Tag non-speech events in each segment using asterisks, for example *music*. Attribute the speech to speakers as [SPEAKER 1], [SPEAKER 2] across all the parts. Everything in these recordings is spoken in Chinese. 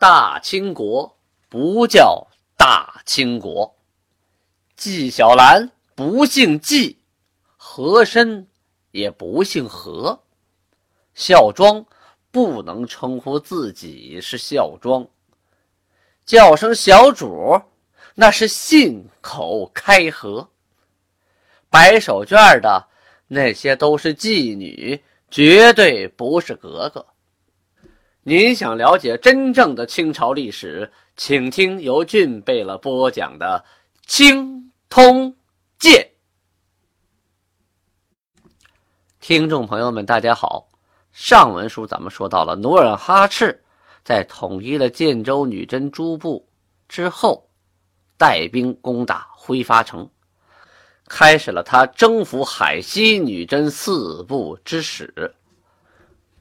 [SPEAKER 1] 大清国不叫大清国。纪晓岚不姓纪，和珅也不姓和。孝庄不能称呼自己是孝庄，叫声小主，那是信口开河。白手绢的那些都是妓女，绝对不是格格。您想了解真正的清朝历史，请听由俊贝勒播讲的《清通鉴》。听众朋友们，大家好。上文书咱们说到了努尔哈赤在统一了建州女真诸部之后，带兵攻打挥发城，开始了他征服海西女真四部之始。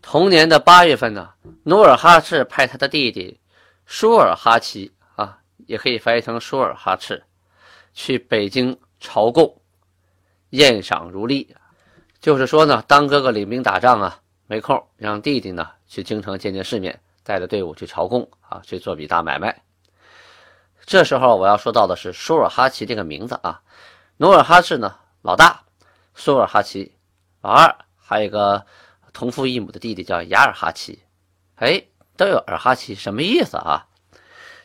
[SPEAKER 1] 同年的八月份呢，努尔哈赤派他的弟弟舒尔哈齐啊，也可以翻译成舒尔哈赤，去北京朝贡，宴赏如例，就是说呢，当哥哥领兵打仗啊。没空让弟弟呢去京城见见世面，带着队伍去朝贡啊，去做笔大买卖。这时候我要说到的是舒尔哈齐这个名字啊，努尔哈赤呢老大，舒尔哈齐老二，还有一个同父异母的弟弟叫雅尔哈齐。哎，都有尔哈齐，什么意思啊？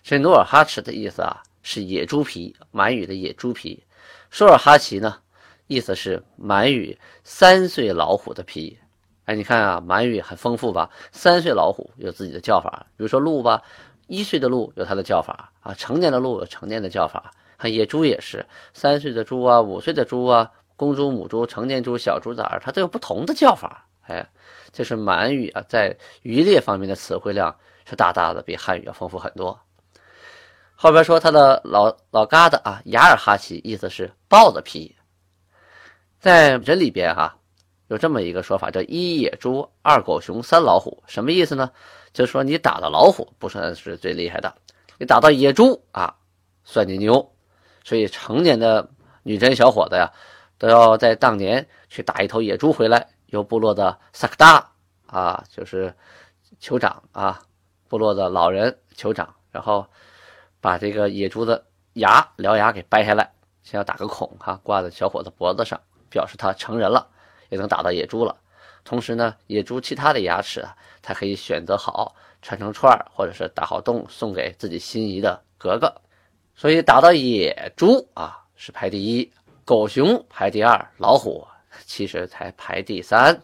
[SPEAKER 1] 这努尔哈赤的意思啊是野猪皮，满语的野猪皮。舒尔哈齐呢，意思是满语三岁老虎的皮。哎，你看啊，满语很丰富吧？三岁老虎有自己的叫法，比如说鹿吧，一岁的鹿有它的叫法啊，成年的鹿有成年的叫法。看野猪也是，三岁的猪啊，五岁的猪啊，公猪、母猪、成年猪、小猪崽儿，它都有不同的叫法。哎，这是满语啊，在渔猎方面的词汇量是大大的比汉语要丰富很多。后边说他的老老疙瘩啊，雅尔哈齐，意思是豹子皮，在人里边哈。有这么一个说法，叫一野猪，二狗熊，三老虎，什么意思呢？就是说你打到老虎不算是最厉害的，你打到野猪啊，算你牛。所以成年的女真小伙子呀，都要在当年去打一头野猪回来，由部落的萨克达啊，就是酋长啊，部落的老人酋长，然后把这个野猪的牙獠牙给掰下来，先要打个孔哈，挂在小伙子脖子上，表示他成人了。也能打到野猪了，同时呢，野猪其他的牙齿啊，它可以选择好串成串，或者是打好洞送给自己心仪的格格。所以打到野猪啊是排第一，狗熊排第二，老虎其实才排第三。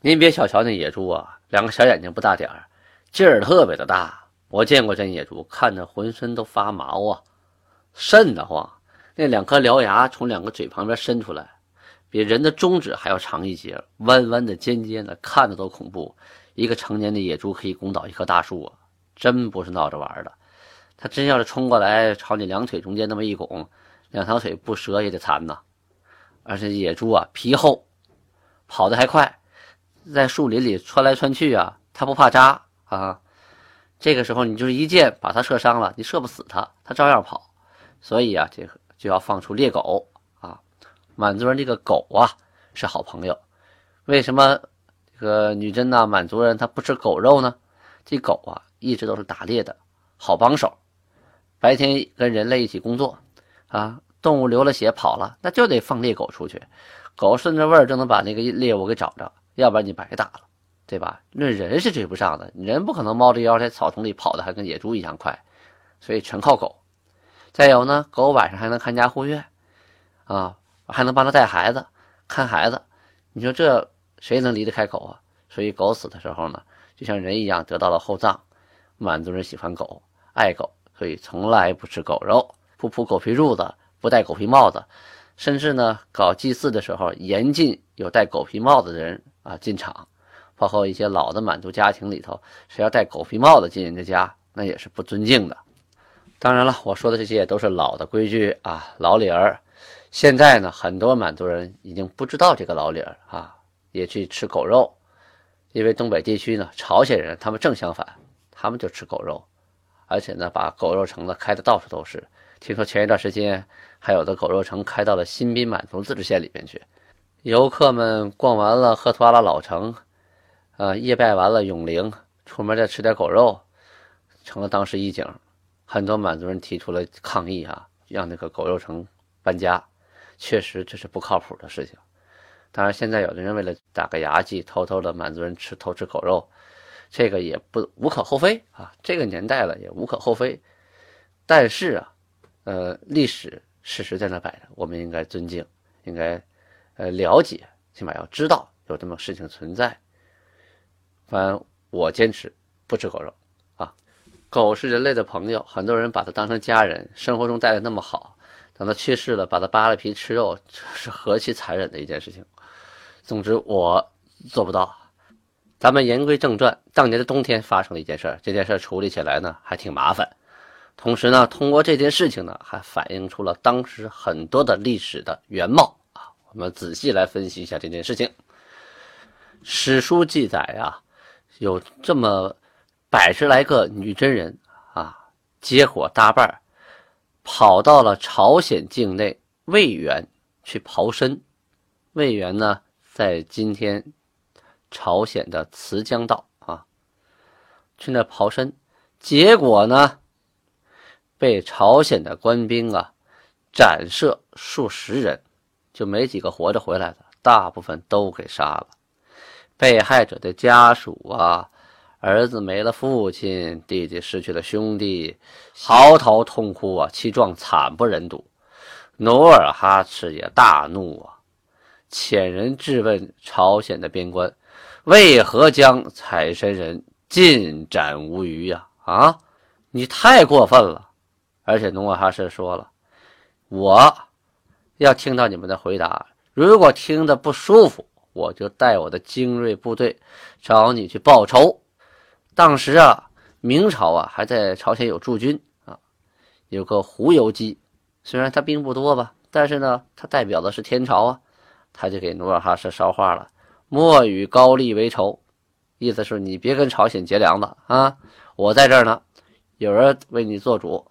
[SPEAKER 1] 您别小瞧那野猪啊，两个小眼睛不大点儿，劲儿特别的大。我见过真野猪，看着浑身都发毛啊，瘆得慌。那两颗獠牙从两个嘴旁边伸出来。比人的中指还要长一截，弯弯的、尖尖的，看着都恐怖。一个成年的野猪可以攻倒一棵大树啊，真不是闹着玩的。它真要是冲过来，朝你两腿中间那么一拱，两条腿不折也得残呐。而且野猪啊，皮厚，跑得还快，在树林里窜来窜去啊，它不怕扎啊。这个时候你就是一箭把它射伤了，你射不死它，它照样跑。所以啊，这个就要放出猎狗啊。满族人这个狗啊是好朋友，为什么这个女真呐满族人他不吃狗肉呢？这狗啊一直都是打猎的好帮手，白天跟人类一起工作啊，动物流了血跑了，那就得放猎狗出去，狗顺着味儿就能把那个猎物给找着，要不然你白打了，对吧？论人是追不上的，人不可能猫着腰在草丛里跑的还跟野猪一样快，所以全靠狗。再有呢，狗晚上还能看家护院啊。还能帮他带孩子、看孩子，你说这谁能离得开狗啊？所以狗死的时候呢，就像人一样得到了厚葬。满族人喜欢狗，爱狗，所以从来不吃狗肉，不铺狗皮褥子，不戴狗皮帽子，甚至呢，搞祭祀的时候严禁有戴狗皮帽子的人啊进场。包括一些老的满族家庭里头，谁要戴狗皮帽子进人家家，那也是不尊敬的。当然了，我说的这些也都是老的规矩啊，老理儿。现在呢，很多满族人已经不知道这个老理儿啊，也去吃狗肉。因为东北地区呢，朝鲜人他们正相反，他们就吃狗肉，而且呢，把狗肉城子开的到处都是。听说前一段时间还有的狗肉城开到了新宾满族自治县里面去。游客们逛完了赫图阿拉老城，呃，夜拜完了永陵，出门再吃点狗肉，成了当时一景，很多满族人提出了抗议啊，让那个狗肉城搬家。确实这是不靠谱的事情。当然，现在有的人为了打个牙祭，偷偷的满族人吃偷吃狗肉，这个也不无可厚非啊。这个年代了也无可厚非。但是啊，呃，历史事实在那摆着，我们应该尊敬，应该呃了解，起码要知道有这么事情存在。反正我坚持不吃狗肉啊。狗是人类的朋友，很多人把它当成家人，生活中待的那么好，等它去世了，把它扒了皮吃肉，这 *laughs* 是何其残忍的一件事情。总之，我做不到。咱们言归正传，当年的冬天发生了一件事儿，这件事儿处理起来呢还挺麻烦。同时呢，通过这件事情呢，还反映出了当时很多的历史的原貌啊。我们仔细来分析一下这件事情。史书记载啊，有这么百十来个女真人啊，结伙搭伴跑到了朝鲜境内魏源去刨参。魏源呢？在今天朝鲜的慈江道啊，去那刨参，结果呢，被朝鲜的官兵啊斩射数十人，就没几个活着回来的，大部分都给杀了。被害者的家属啊，儿子没了父亲，弟弟失去了兄弟，嚎啕痛哭啊，其状惨不忍睹。努尔哈赤也大怒啊。遣人质问朝鲜的边关，为何将采参人尽斩无余呀？啊，你太过分了！而且努尔哈赤说了，我要听到你们的回答，如果听得不舒服，我就带我的精锐部队找你去报仇。当时啊，明朝啊还在朝鲜有驻军啊，有个胡游基，虽然他兵不多吧，但是呢，他代表的是天朝啊。他就给努尔哈赤捎话了：“莫与高丽为仇。”意思是你别跟朝鲜结梁子啊！我在这儿呢，有人为你做主。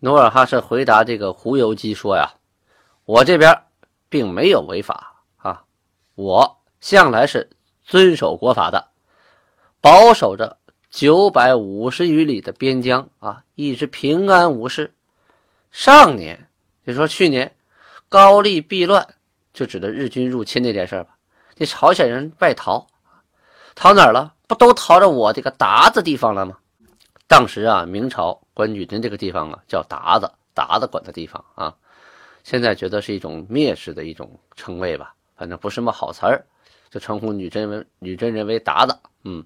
[SPEAKER 1] 努尔哈赤回答这个胡游基说：“呀，我这边并没有违法啊，我向来是遵守国法的，保守着九百五十余里的边疆啊，一直平安无事。上年，就说去年，高丽避乱。”就指的日军入侵那件事吧，那朝鲜人外逃，逃哪儿了？不都逃到我这个鞑子地方了吗？当时啊，明朝管女真这个地方啊叫鞑子，鞑子管的地方啊。现在觉得是一种蔑视的一种称谓吧，反正不是什么好词儿，就称呼女真为女真人为鞑子。嗯，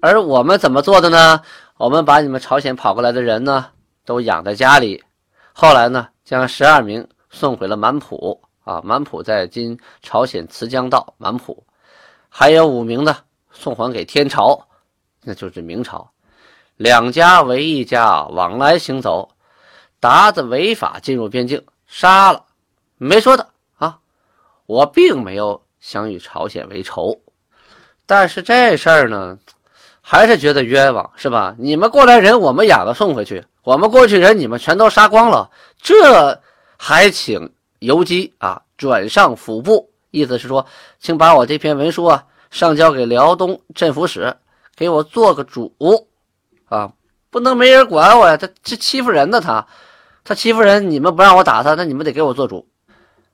[SPEAKER 1] 而我们怎么做的呢？我们把你们朝鲜跑过来的人呢，都养在家里，后来呢，将十二名送回了满浦。啊，满浦在今朝鲜慈江道满浦，还有五名呢，送还给天朝，那就是明朝。两家为一家，往来行走，鞑子违法进入边境，杀了，没说的啊。我并没有想与朝鲜为仇，但是这事儿呢，还是觉得冤枉，是吧？你们过来人，我们哑巴送回去，我们过去人，你们全都杀光了，这还请。游击啊，转上府部，意思是说，请把我这篇文书啊上交给辽东镇抚使，给我做个主啊，不能没人管我呀。他这欺负人呢，他他欺负人，你们不让我打他，那你们得给我做主。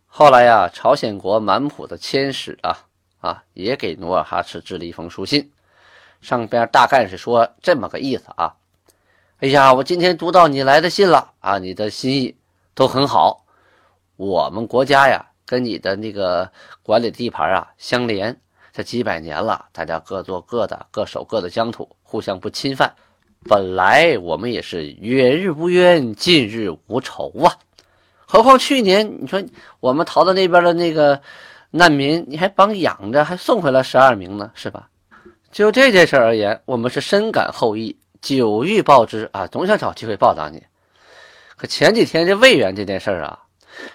[SPEAKER 1] 后来呀，朝鲜国满浦的千使啊啊，也给努尔哈赤致了一封书信，上边大概是说这么个意思啊。哎呀，我今天读到你来的信了啊，你的心意都很好。我们国家呀，跟你的那个管理地盘啊相连，这几百年了，大家各做各的，各守各的疆土，互相不侵犯。本来我们也是远日无冤，近日无仇啊。何况去年你说我们逃到那边的那个难民，你还帮养着，还送回来十二名呢，是吧？就这件事而言，我们是深感后意，久欲报之啊，总想找机会报答你。可前几天这魏源这件事啊。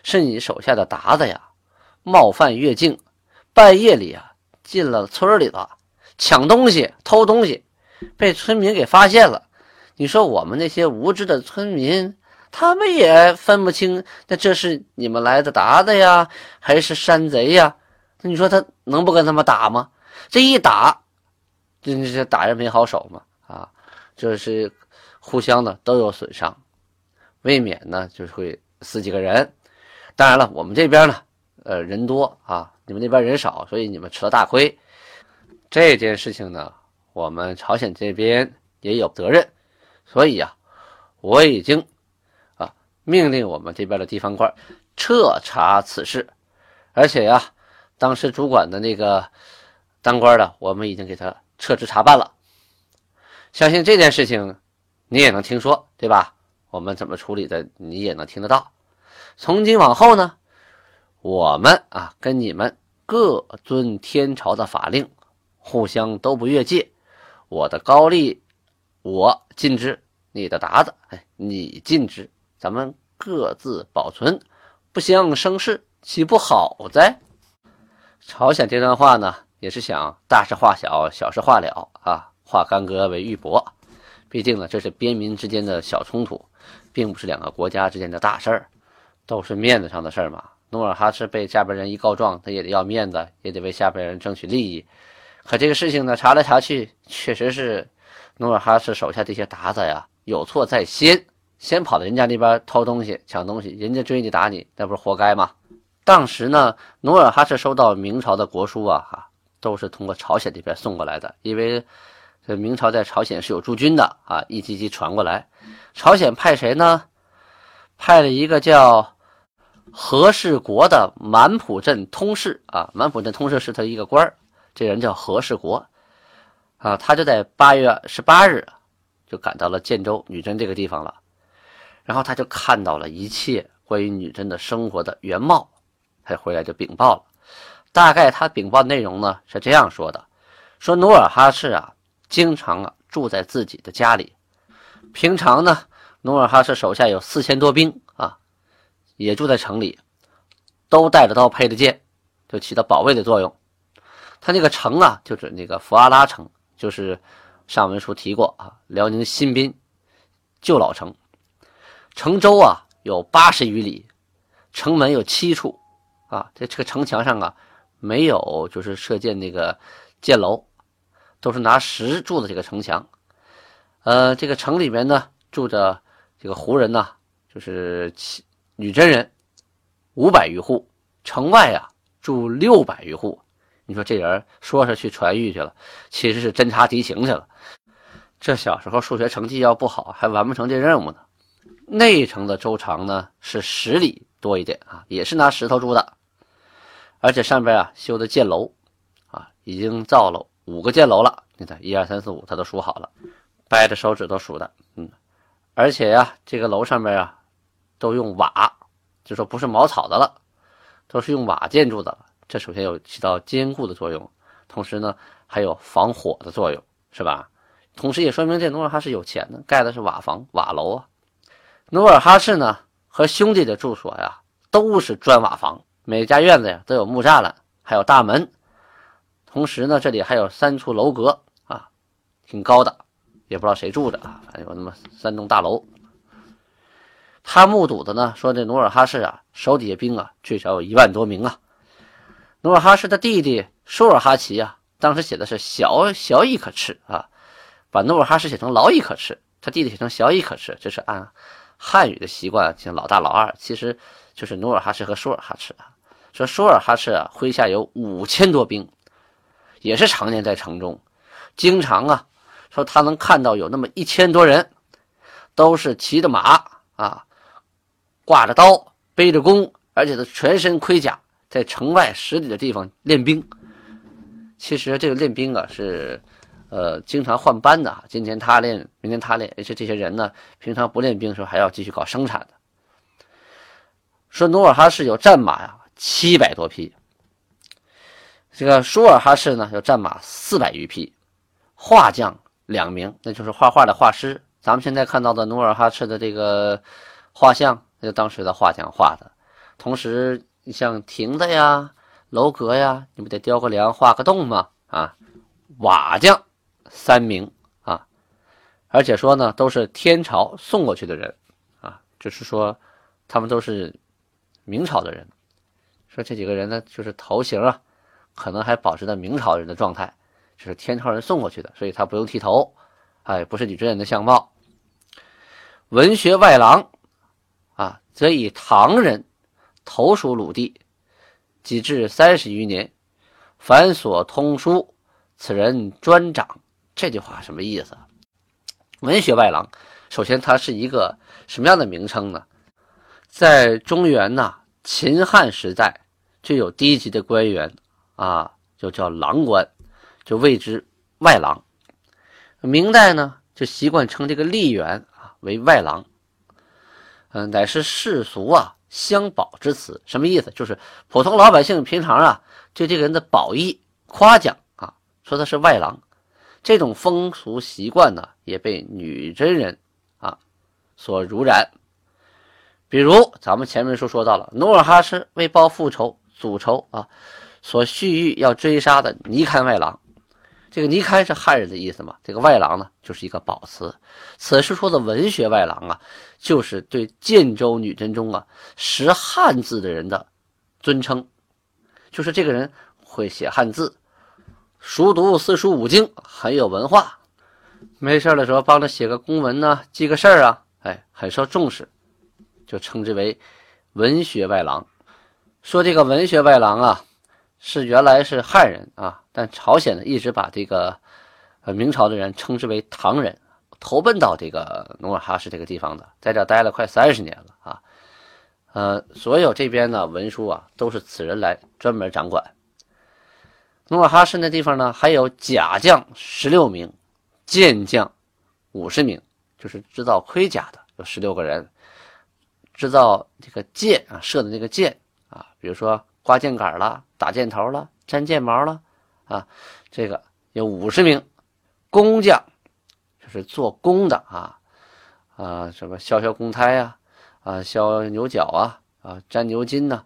[SPEAKER 1] 是你手下的鞑子呀，冒犯越境，半夜里啊进了村里头，抢东西、偷东西，被村民给发现了。你说我们那些无知的村民，他们也分不清，那这是你们来的达子呀，还是山贼呀？那你说他能不跟他们打吗？这一打，这这打人没好手嘛啊！就是互相呢都有损伤，未免呢就是会死几个人。当然了，我们这边呢，呃，人多啊，你们那边人少，所以你们吃了大亏。这件事情呢，我们朝鲜这边也有责任，所以呀，我已经啊命令我们这边的地方官彻查此事，而且呀，当时主管的那个当官的，我们已经给他撤职查办了。相信这件事情你也能听说，对吧？我们怎么处理的，你也能听得到。从今往后呢，我们啊跟你们各遵天朝的法令，互相都不越界。我的高丽我尽之，你的鞑子哎你尽之，咱们各自保存，不相生事，岂不好哉？朝鲜这段话呢，也是想大事化小，小事化了啊，化干戈为玉帛。毕竟呢，这是边民之间的小冲突，并不是两个国家之间的大事儿。都是面子上的事儿嘛。努尔哈赤被下边人一告状，他也得要面子，也得为下边人争取利益。可这个事情呢，查来查去，确实是努尔哈赤手下这些鞑子呀有错在先，先跑到人家那边偷东西、抢东西，人家追你打你，那不是活该吗？当时呢，努尔哈赤收到明朝的国书啊，哈，都是通过朝鲜这边送过来的，因为这明朝在朝鲜是有驻军的啊，一级级传过来。朝鲜派谁呢？派了一个叫何世国的满浦镇通事啊，满浦镇通事是他一个官，这人叫何世国啊，他就在八月十八日就赶到了建州女真这个地方了，然后他就看到了一切关于女真的生活的原貌，他回来就禀报了。大概他禀报的内容呢是这样说的：说努尔哈赤啊，经常啊住在自己的家里，平常呢。努尔哈赤手下有四千多兵啊，也住在城里，都带着刀，配着剑，就起到保卫的作用。他那个城啊，就指那个福阿拉城，就是上文书提过啊，辽宁新宾旧老城。城周啊有八十余里，城门有七处啊，这这个城墙上啊没有就是射箭那个箭楼，都是拿石筑的这个城墙。呃，这个城里面呢住着。这个胡人呢，就是女真人，五百余户，城外啊住六百余户。你说这人说是去传谕去了，其实是侦察敌情去了。这小时候数学成绩要不好，还完不成这任务呢。内城的周长呢是十里多一点啊，也是拿石头筑的，而且上边啊修的箭楼啊，已经造了五个箭楼了。你看，一二三四五，他都数好了，掰着手指头数的，嗯。而且呀，这个楼上面啊，都用瓦，就说不是茅草的了，都是用瓦建筑的。这首先有起到坚固的作用，同时呢，还有防火的作用，是吧？同时也说明这努尔哈赤有钱呢，盖的是瓦房、瓦楼啊。努尔哈赤呢和兄弟的住所呀，都是砖瓦房，每家院子呀都有木栅栏，还有大门。同时呢，这里还有三处楼阁啊，挺高的。也不知道谁住着啊，反正有那么三栋大楼。他目睹的呢，说这努尔哈赤啊，手底下兵啊，最少有一万多名啊。努尔哈赤的弟弟舒尔哈齐啊，当时写的是小小伊可赤啊，把努尔哈赤写成老伊可赤，他弟弟写成小伊可赤，这是按汉语的习惯，像老大老二，其实就是努尔哈赤和舒尔哈赤啊。说舒尔哈赤啊，麾下有五千多兵，也是常年在城中，经常啊。说他能看到有那么一千多人，都是骑着马啊，挂着刀，背着弓，而且他全身盔甲，在城外十里的地方练兵。其实这个练兵啊，是呃经常换班的，今天他练，明天他练，而且这些人呢，平常不练兵的时候还要继续搞生产的。说努尔哈赤有战马呀，七百多匹。这个舒尔哈赤呢，有战马四百余匹，画匠。两名，那就是画画的画师。咱们现在看到的努尔哈赤的这个画像，那就当时的画匠画的。同时，你像亭子呀、楼阁呀，你不得雕个梁、画个洞吗？啊，瓦匠三名啊，而且说呢，都是天朝送过去的人啊，就是说他们都是明朝的人。说这几个人呢，就是头型啊，可能还保持着明朝人的状态。就是天朝人送过去的，所以他不用剃头，哎，不是女真人的相貌。文学外郎，啊，则以唐人，投属鲁地，及至三十余年，凡所通书，此人专掌。这句话什么意思？文学外郎，首先它是一个什么样的名称呢？在中原呐，秦汉时代就有低级的官员啊，就叫郎官，就谓之外郎。明代呢，就习惯称这个吏员啊。为外郎，嗯，乃是世俗啊相保之词。什么意思？就是普通老百姓平常啊对这个人的褒义夸奖啊，说他是外郎。这种风俗习惯呢，也被女真人啊所濡染。比如咱们前面说说到了努尔哈赤为报复仇、祖仇啊，所蓄意要追杀的尼堪外郎。这个尼堪是汉人的意思嘛？这个外郎呢，就是一个褒词。此时说的文学外郎啊，就是对建州女真中啊识汉字的人的尊称，就是这个人会写汉字，熟读四书五经，很有文化。没事的时候帮着写个公文呢，记个事儿啊，哎，很受重视，就称之为文学外郎。说这个文学外郎啊。是原来是汉人啊，但朝鲜呢一直把这个呃明朝的人称之为唐人，投奔到这个努尔哈赤这个地方的，在这待了快三十年了啊，呃，所有这边的文书啊都是此人来专门掌管。努尔哈赤那地方呢还有甲将十六名，剑将五十名，就是制造盔甲的有十六个人，制造这个箭啊射的那个箭啊，比如说。挂箭杆了，打箭头了，粘箭毛了，啊，这个有五十名工匠，就是做工的啊，啊，什么削削公胎呀，啊，削牛角啊，啊，粘牛筋呐，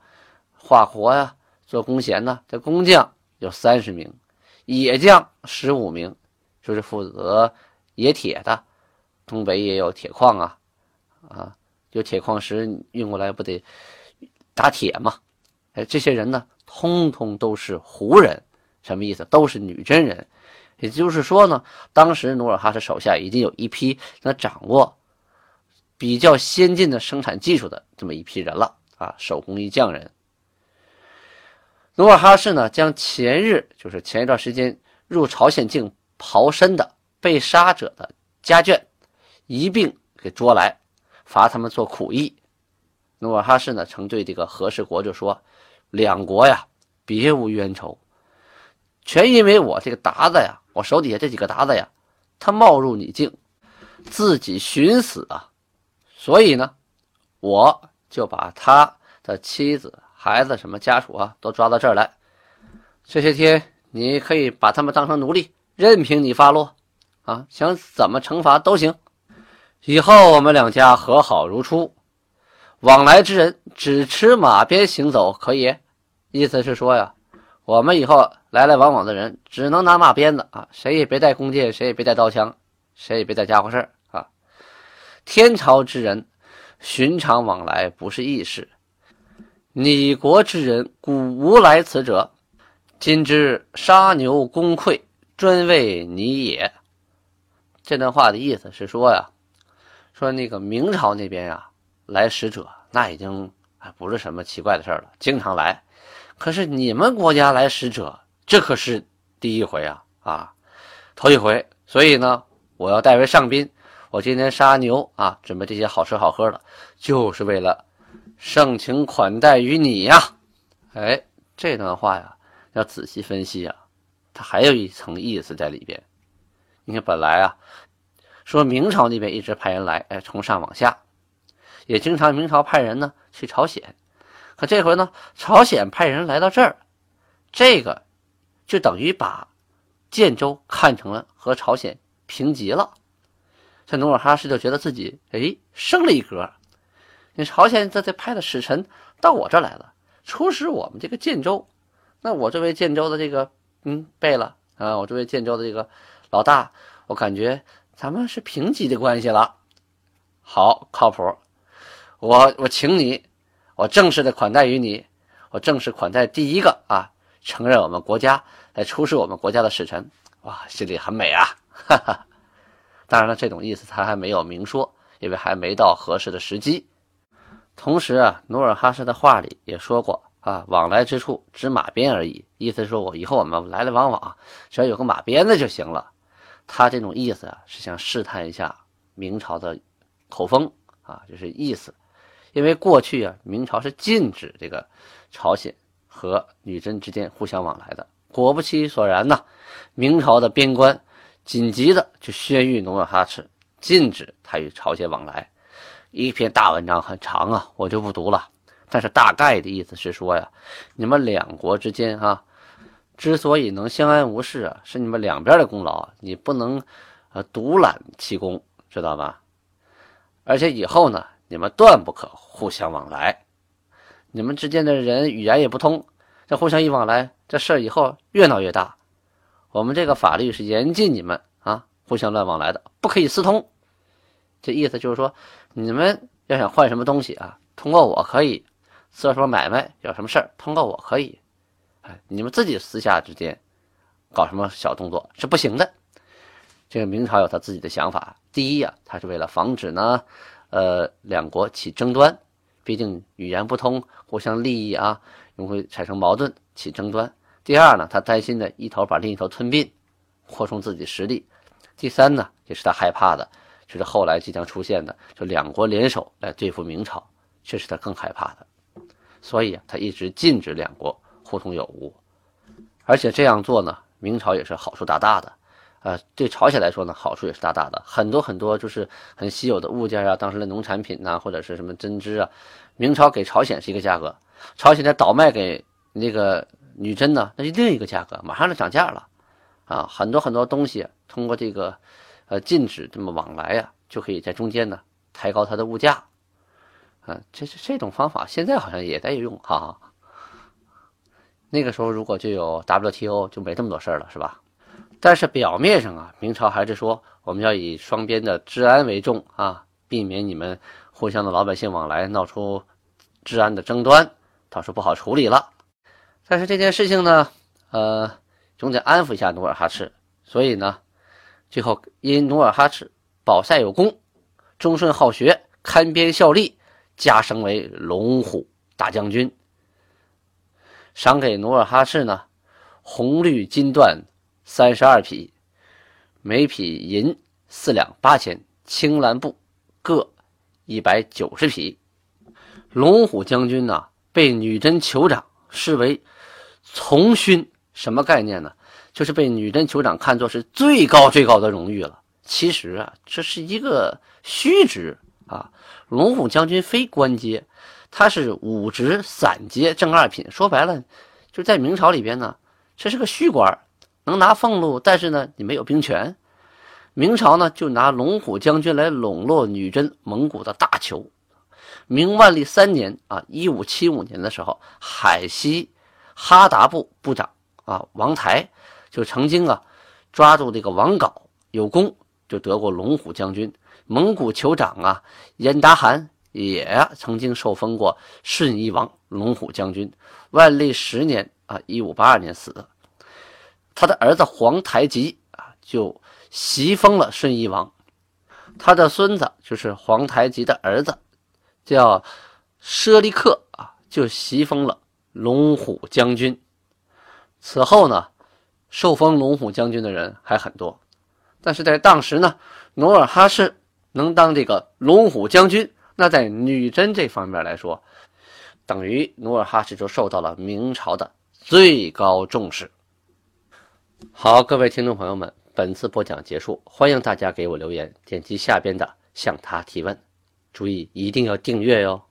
[SPEAKER 1] 画活呀，做弓弦呐，这工匠有三十名，冶匠十五名，就是负责冶铁的，东北也有铁矿啊，啊，有铁矿石运过来不得打铁嘛。哎，这些人呢，通通都是胡人，什么意思？都是女真人。也就是说呢，当时努尔哈赤手下已经有一批能掌握比较先进的生产技术的这么一批人了啊，手工艺匠人。努尔哈赤呢，将前日就是前一段时间入朝鲜境刨参的被杀者的家眷一并给捉来，罚他们做苦役。努尔哈赤呢，曾对这个和氏国就说。两国呀，别无冤仇，全因为我这个鞑子呀，我手底下这几个鞑子呀，他冒入你境，自己寻死啊，所以呢，我就把他的妻子、孩子、什么家属啊，都抓到这儿来。这些天你可以把他们当成奴隶，任凭你发落，啊，想怎么惩罚都行。以后我们两家和好如初。往来之人只持马鞭行走，可以，意思是说呀，我们以后来来往往的人只能拿马鞭子啊，谁也别带弓箭，谁也别带刀枪，谁也别带家伙事儿啊。天朝之人，寻常往来不是易事。你国之人，古无来此者。今之杀牛公馈，专为你也。这段话的意思是说呀，说那个明朝那边呀。来使者，那已经啊不是什么奇怪的事了，经常来。可是你们国家来使者，这可是第一回啊啊，头一回。所以呢，我要代为上宾，我今天杀牛啊，准备这些好吃好喝的，就是为了盛情款待于你呀。哎，这段话呀，要仔细分析啊，它还有一层意思在里边。你看，本来啊，说明朝那边一直派人来，哎，从上往下。也经常明朝派人呢去朝鲜，可这回呢，朝鲜派人来到这儿，这个就等于把建州看成了和朝鲜平级了。这努尔哈赤就觉得自己哎升了一格，你朝鲜这这派的使臣到我这来了，出使我们这个建州，那我作为建州的这个嗯贝了啊，我作为建州的这个老大，我感觉咱们是平级的关系了，好靠谱。我我请你，我正式的款待于你，我正式款待第一个啊，承认我们国家来出使我们国家的使臣，哇，心里很美啊，哈哈。当然了，这种意思他还没有明说，因为还没到合适的时机。同时啊，努尔哈赤的话里也说过啊，往来之处只马鞭而已，意思说我以后我们来来往往，只要有个马鞭子就行了。他这种意思啊，是想试探一下明朝的口风啊，就是意思。因为过去啊，明朝是禁止这个朝鲜和女真之间互相往来的。果不其然呢，明朝的边关紧急的就宣谕努尔哈赤，禁止他与朝鲜往来。一篇大文章很长啊，我就不读了。但是大概的意思是说呀，你们两国之间啊，之所以能相安无事啊，是你们两边的功劳，你不能呃独揽其功，知道吧？而且以后呢。你们断不可互相往来，你们之间的人语言也不通，这互相一往来，这事儿以后越闹越大。我们这个法律是严禁你们啊互相乱往来的，不可以私通。这意思就是说，你们要想换什么东西啊，通过我可以；做什么买卖，有什么事儿，通过我可以。哎，你们自己私下之间搞什么小动作是不行的。这个明朝有他自己的想法。第一呀，他是为了防止呢。呃，两国起争端，毕竟语言不通，互相利益啊，会产生矛盾，起争端。第二呢，他担心的一头把另一头吞并，扩充自己实力。第三呢，也是他害怕的，就是后来即将出现的，就两国联手来对付明朝，这是他更害怕的。所以啊，他一直禁止两国互通有无，而且这样做呢，明朝也是好处大大的。呃，对朝鲜来说呢，好处也是大大的，很多很多就是很稀有的物件啊，当时的农产品呐，或者是什么针织啊，明朝给朝鲜是一个价格，朝鲜再倒卖给那个女真呢，那是另一个价格，马上就涨价了，啊，很多很多东西通过这个呃禁止这么往来呀，就可以在中间呢抬高它的物价，啊，这是这种方法现在好像也在用哈，那个时候如果就有 WTO 就没这么多事儿了，是吧？但是表面上啊，明朝还是说我们要以双边的治安为重啊，避免你们互相的老百姓往来闹出治安的争端，到时候不好处理了。但是这件事情呢，呃，总得安抚一下努尔哈赤，所以呢，最后因努尔哈赤保塞有功，忠顺好学，堪边效力，加升为龙虎大将军，赏给努尔哈赤呢红绿金缎。三十二匹，每匹银四两八钱，青蓝布各一百九十匹。龙虎将军呢，被女真酋长视为从勋，什么概念呢？就是被女真酋长看作是最高最高的荣誉了。其实啊，这是一个虚职啊。龙虎将军非官阶，他是武职散阶正二品。说白了，就在明朝里边呢，这是个虚官。能拿俸禄，但是呢，你没有兵权。明朝呢，就拿龙虎将军来笼络女真、蒙古的大酋。明万历三年啊，一五七五年的时候，海西哈达部部长啊王台就曾经啊抓住这个王杲有功，就得过龙虎将军。蒙古酋长啊严达汗也曾经受封过顺义王、龙虎将军。万历十年啊，一五八二年死的。他的儿子皇太极啊，就袭封了顺义王。他的孙子就是皇太极的儿子，叫舍利克啊，就袭封了龙虎将军。此后呢，受封龙虎将军的人还很多，但是在当时呢，努尔哈赤能当这个龙虎将军，那在女真这方面来说，等于努尔哈赤就受到了明朝的最高重视。好，各位听众朋友们，本次播讲结束，欢迎大家给我留言，点击下边的向他提问，注意一定要订阅哟。